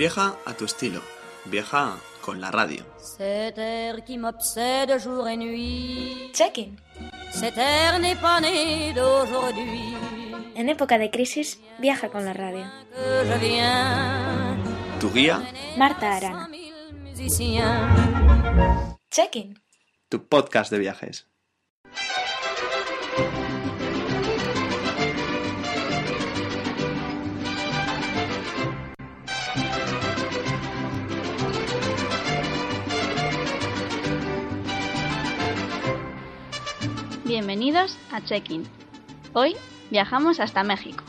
Viaja a tu estilo. Viaja con la radio. Cet air qui m'obsède jour et nuit. Check-in. Cet air n'est pas né d'aujourd'hui. En época de crisis, viaja con la radio. Tu guía, Marta Arana. Check-in. tu podcast de viajes. Bienvenidos a Check-in. Hoy viajamos hasta México.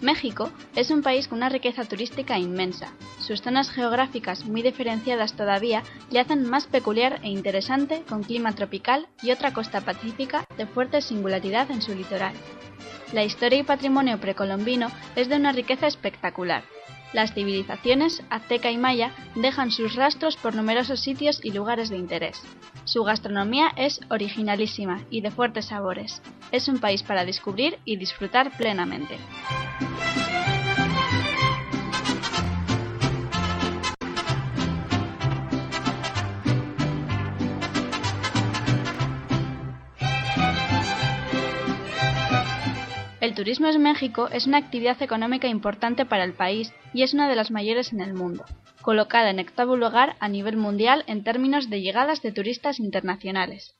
México es un país con una riqueza turística inmensa. Sus zonas geográficas muy diferenciadas todavía le hacen más peculiar e interesante con clima tropical y otra costa pacífica de fuerte singularidad en su litoral. La historia y patrimonio precolombino es de una riqueza espectacular. Las civilizaciones azteca y maya dejan sus rastros por numerosos sitios y lugares de interés. Su gastronomía es originalísima y de fuertes sabores. Es un país para descubrir y disfrutar plenamente. El turismo en México es una actividad económica importante para el país y es una de las mayores en el mundo, colocada en octavo lugar a nivel mundial en términos de llegadas de turistas internacionales.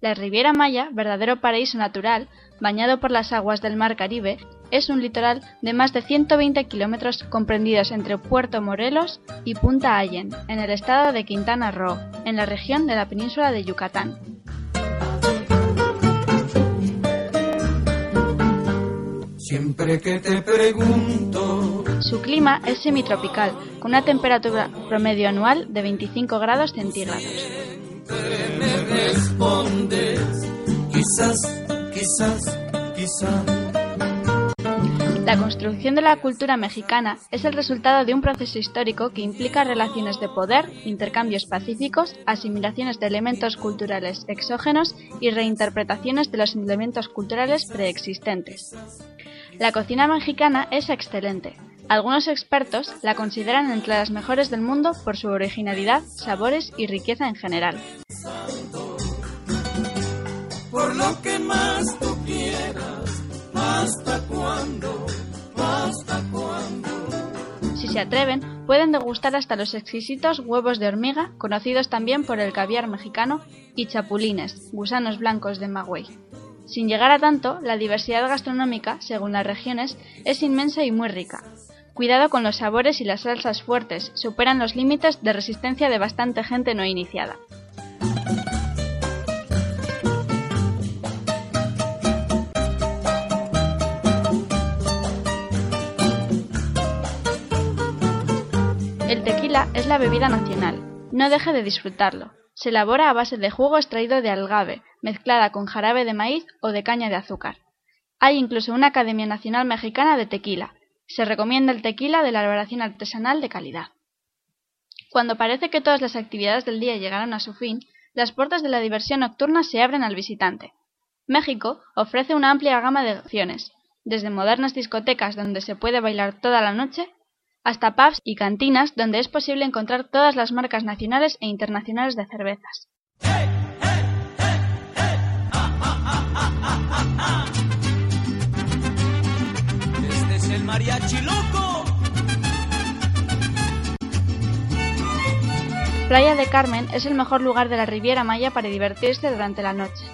La Riviera Maya, verdadero paraíso natural, bañado por las aguas del Mar Caribe, es un litoral de más de 120 kilómetros comprendidos entre Puerto Morelos y Punta Allen, en el estado de Quintana Roo, en la región de la península de Yucatán. Siempre que te pregunto, Su clima es semitropical, con una temperatura promedio anual de 25 grados centígrados. me respondes, quizás, quizás, quizás. La construcción de la cultura mexicana es el resultado de un proceso histórico que implica relaciones de poder, intercambios pacíficos, asimilaciones de elementos culturales exógenos y reinterpretaciones de los elementos culturales preexistentes. La cocina mexicana es excelente. Algunos expertos la consideran entre las mejores del mundo por su originalidad, sabores y riqueza en general. Por lo que más tú quieras, hasta cuándo, hasta cuándo. Si se atreven, pueden degustar hasta los exquisitos huevos de hormiga, conocidos también por el caviar mexicano, y chapulines, gusanos blancos de Magüey. Sin llegar a tanto, la diversidad gastronómica, según las regiones, es inmensa y muy rica. Cuidado con los sabores y las salsas fuertes, superan los límites de resistencia de bastante gente no iniciada. El tequila es la bebida nacional. No deje de disfrutarlo. Se elabora a base de jugo extraído de algave, mezclada con jarabe de maíz o de caña de azúcar. Hay incluso una Academia Nacional Mexicana de Tequila. Se recomienda el tequila de la elaboración artesanal de calidad. Cuando parece que todas las actividades del día llegaron a su fin, las puertas de la diversión nocturna se abren al visitante. México ofrece una amplia gama de opciones, desde modernas discotecas donde se puede bailar toda la noche, hasta pubs y cantinas donde es posible encontrar todas las marcas nacionales e internacionales de cervezas. Este es el mariachi loco. Playa de Carmen es el mejor lugar de la Riviera Maya para divertirse durante la noche.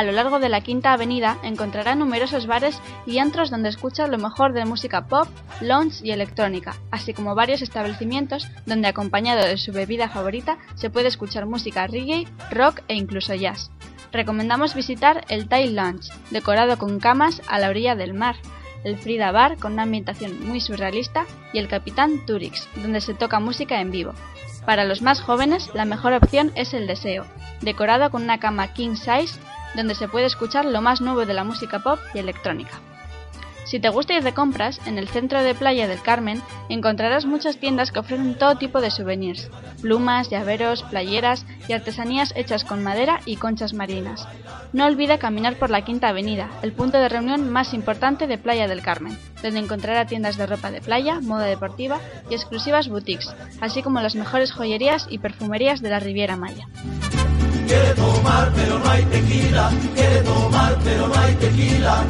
A lo largo de la Quinta Avenida encontrará numerosos bares y antros donde escucha lo mejor de música pop, lounge y electrónica, así como varios establecimientos donde acompañado de su bebida favorita se puede escuchar música reggae, rock e incluso jazz. Recomendamos visitar el Thai Lounge, decorado con camas a la orilla del mar, el Frida Bar con una ambientación muy surrealista y el Capitán Turix, donde se toca música en vivo. Para los más jóvenes, la mejor opción es el Deseo, decorado con una cama king size donde se puede escuchar lo más nuevo de la música pop y electrónica. Si te gusta ir de compras, en el centro de Playa del Carmen encontrarás muchas tiendas que ofrecen todo tipo de souvenirs, plumas, llaveros, playeras y artesanías hechas con madera y conchas marinas. No olvide caminar por la Quinta Avenida, el punto de reunión más importante de Playa del Carmen, donde encontrará tiendas de ropa de playa, moda deportiva y exclusivas boutiques, así como las mejores joyerías y perfumerías de la Riviera Maya. Tomar pero no hay tequila.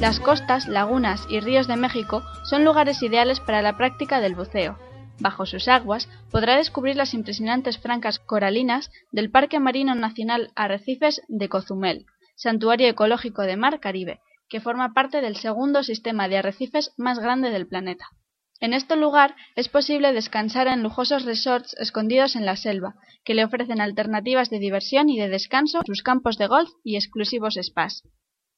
Las costas, lagunas y ríos de México son lugares ideales para la práctica del buceo. Bajo sus aguas podrá descubrir las impresionantes francas coralinas del Parque Marino Nacional Arrecifes de Cozumel, santuario ecológico de mar Caribe, que forma parte del segundo sistema de arrecifes más grande del planeta. En este lugar es posible descansar en lujosos resorts escondidos en la selva, que le ofrecen alternativas de diversión y de descanso, sus campos de golf y exclusivos spas.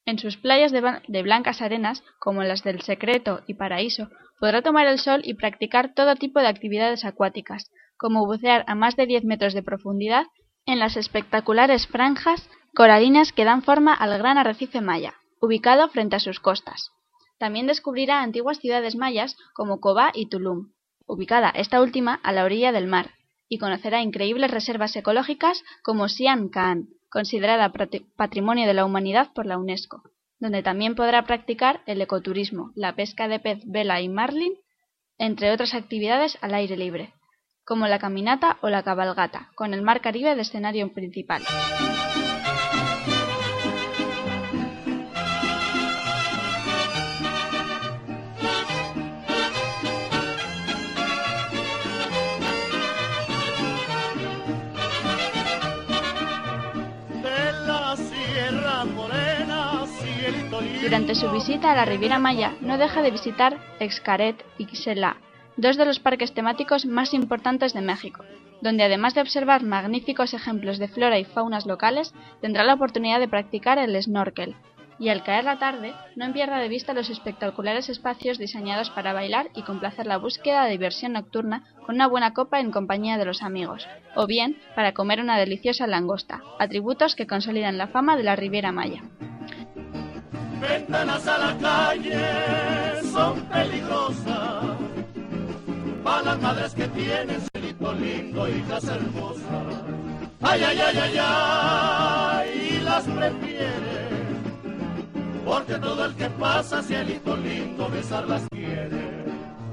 En sus playas de, blancas arenas, como las del Secreto y Paraíso, podrá tomar el sol y practicar todo tipo de actividades acuáticas, como bucear a más de 10 metros de profundidad en las espectaculares franjas coralinas que dan forma al gran arrecife maya, ubicado frente a sus costas. También descubrirá antiguas ciudades mayas como Cobá y Tulum, ubicada esta última a la orilla del mar, y conocerá increíbles reservas ecológicas como Sian Ka'an, considerada Patrimonio de la Humanidad por la UNESCO, donde también podrá practicar el ecoturismo, la pesca de pez vela y marlin, entre otras actividades al aire libre, como la caminata o la cabalgata, con el mar Caribe de escenario principal. Durante su visita a la Riviera Maya no deja de visitar Xcaret y Xelá, dos de los parques temáticos más importantes de México, donde además de observar magníficos ejemplos de flora y faunas locales, tendrá la oportunidad de practicar el snorkel. Y al caer la tarde, no pierda de vista los espectaculares espacios diseñados para bailar y complacer la búsqueda de diversión nocturna con una buena copa en compañía de los amigos, o bien para comer una deliciosa langosta, atributos que consolidan la fama de la Riviera Maya ventanas a la calle son peligrosas. Para las madres que tienen celito lindo, hijas hermosas. Ay, ay, ay, ay, ay, y las prefiere. Porque todo el que pasa, cielito lindo, besarlas quiere.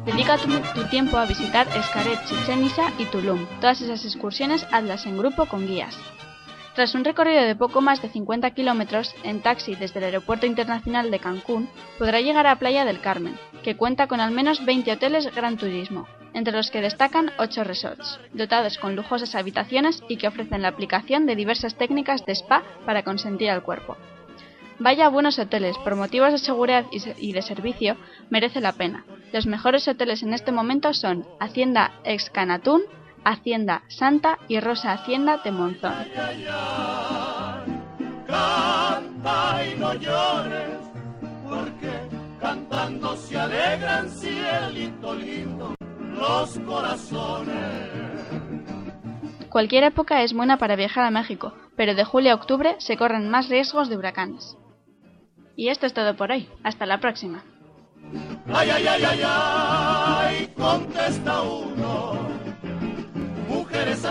Dedica tu, tu, tiempo a visitar Escaret, Chichen y Tulum. Todas esas excursiones hazlas en grupo con guías. Tras un recorrido de poco más de 50 kilómetros en taxi desde el Aeropuerto Internacional de Cancún, podrá llegar a Playa del Carmen, que cuenta con al menos 20 hoteles Gran Turismo, entre los que destacan 8 resorts, dotados con lujosas habitaciones y que ofrecen la aplicación de diversas técnicas de spa para consentir al cuerpo. Vaya a buenos hoteles, por motivos de seguridad y de servicio, merece la pena. Los mejores hoteles en este momento son Hacienda Ex Canatún, Hacienda Santa y Rosa Hacienda de Monzón. Canta y no llores, porque cantando se alegran cielito lindo los corazones. Cualquier época es buena para viajar a México, pero de julio a octubre se corren más riesgos de huracanes. Y esto es todo por hoy. Hasta la próxima. Ay, ay, ay, ay, ay, contesta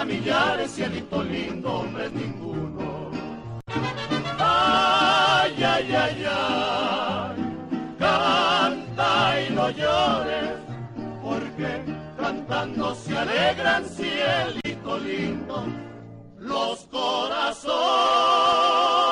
a millares, cielito lindo, hombre ninguno. Ay, ay, ay, ay, canta y no llores, porque cantando se alegran, cielito lindo, los corazones.